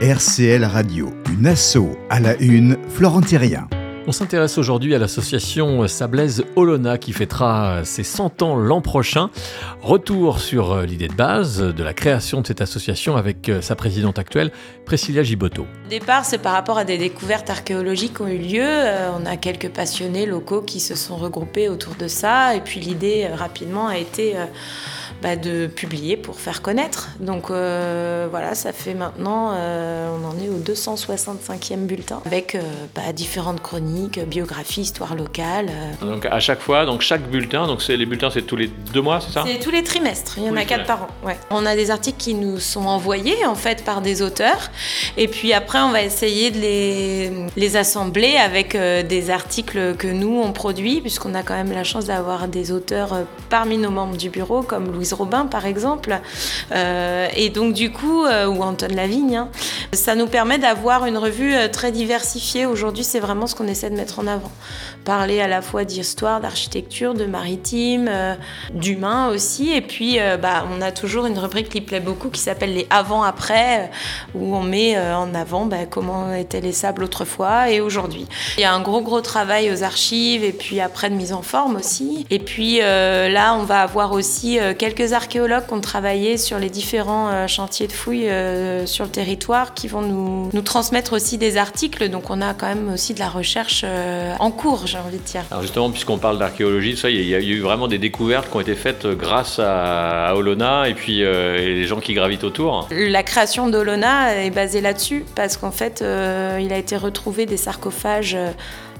RCL Radio, une asso à la une, Florent Thérien. On s'intéresse aujourd'hui à l'association Sablaise Olona qui fêtera ses 100 ans l'an prochain. Retour sur euh, l'idée de base de la création de cette association avec euh, sa présidente actuelle, Priscilla Giboto. Au départ, c'est par rapport à des découvertes archéologiques qui ont eu lieu. Euh, on a quelques passionnés locaux qui se sont regroupés autour de ça. Et puis l'idée, rapidement, a été bah, de publier pour faire connaître. Donc voilà, ça fait maintenant, on en est au 265e bulletin avec bah, différentes chroniques biographie, histoire locale. Euh. Donc à chaque fois, donc chaque bulletin, donc les bulletins, c'est tous les deux mois, c'est ça? C'est tous les trimestres. Il y en a quatre par an. Ouais. On a des articles qui nous sont envoyés en fait par des auteurs, et puis après on va essayer de les, les assembler avec euh, des articles que nous on produit, puisqu'on a quand même la chance d'avoir des auteurs euh, parmi nos membres du bureau, comme Robin par exemple, et donc du coup ou Antoine Lavigne. Hein. Ça nous permet d'avoir une revue très diversifiée. Aujourd'hui, c'est vraiment ce qu'on essaie de mettre en avant. Parler à la fois d'histoire, d'architecture, de maritime, euh, d'humain aussi. Et puis, euh, bah, on a toujours une rubrique qui plaît beaucoup qui s'appelle les avant-après, euh, où on met en avant bah, comment étaient les sables autrefois et aujourd'hui. Il y a un gros, gros travail aux archives et puis après de mise en forme aussi. Et puis là, on va avoir aussi quelques archéologues qui ont travaillé sur les différents chantiers de fouilles sur le territoire qui vont nous, nous transmettre aussi des articles. Donc, on a quand même aussi de la recherche euh, en cours, j'ai envie de dire. Alors justement, puisqu'on parle d'archéologie, ça, il y, a eu vraiment des découvertes qui ont été faites grâce à, Olona et puis euh, les gens qui gravitent autour. La création d'Olona est basée là-dessus parce qu'en fait, euh, il a été retrouvé des sarcophages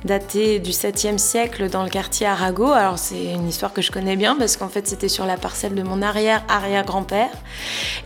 daté du 7e siècle dans le quartier Arago. Alors c'est une histoire que je connais bien parce qu'en fait c'était sur la parcelle de mon arrière-arrière-grand-père.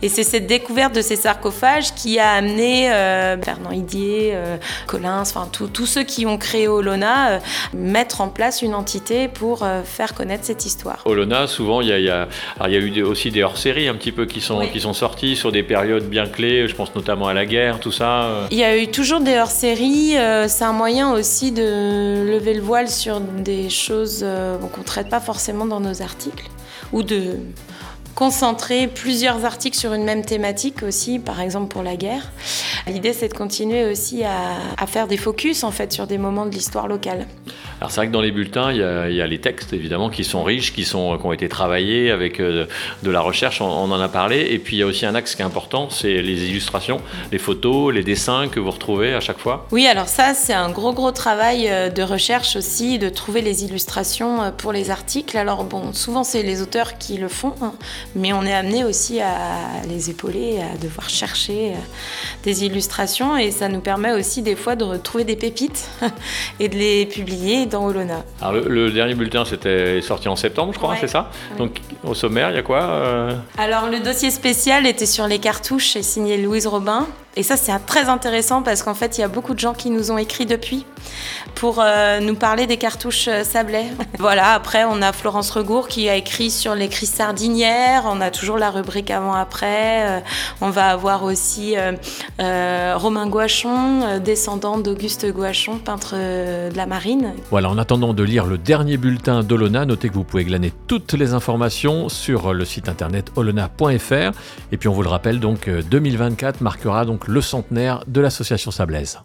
Et c'est cette découverte de ces sarcophages qui a amené euh, Fernand Idier, euh, Collins, enfin tous ceux qui ont créé Olona, euh, mettre en place une entité pour faire connaître cette histoire. Olona, souvent il y a, y a, y a eu aussi des hors-séries un petit peu qui sont, qui sont sortis sur des périodes bien clés, je pense notamment à la guerre, tout ça. Il y a eu toujours des hors-séries, c'est un moyen aussi de lever le voile sur des choses euh, qu'on ne traite pas forcément dans nos articles ou de concentrer plusieurs articles sur une même thématique aussi, par exemple pour la guerre. L'idée, c'est de continuer aussi à, faire des focus en fait sur des moments de l'histoire locale. Alors c'est vrai que dans les bulletins, il y, a, les textes évidemment qui sont riches, qui, sont, qui ont été travaillés avec euh, de la recherche, on, en a parlé. Et puis il y a aussi un axe qui est important, c'est les illustrations, les photos, les dessins que vous retrouvez à chaque fois. Oui, alors ça, c'est un gros gros travail euh, de recherche aussi, de trouver les illustrations euh, pour les articles. Alors bon, souvent c'est les auteurs qui le font, hein, mais on est amené aussi à les épauler, à devoir chercher des illustrations et ça nous permet aussi des fois de retrouver des pépites et de les publier dans Olona. Alors le, dernier bulletin c'était sorti en septembre je crois, c'est ça Donc au sommaire il y a quoi euh? Alors le dossier spécial était sur les cartouches et signé Louise Robin et ça, c'est très intéressant parce qu'en fait, il y a beaucoup de gens qui nous ont écrit depuis pour euh, nous parler des cartouches euh, sablées. voilà, après, on a Florence Regour qui a écrit sur les crises sardinières. On a toujours la rubrique avant-après. Euh, on va avoir aussi Romain Gouachon, descendant d'Auguste Gouachon, peintre de la marine. Voilà, en attendant de lire le dernier bulletin d'Olona, notez que vous pouvez glaner toutes les informations sur le site internet olona.fr. Et puis, on vous le rappelle, donc 2024 marquera le centenaire de l'association Sablaise.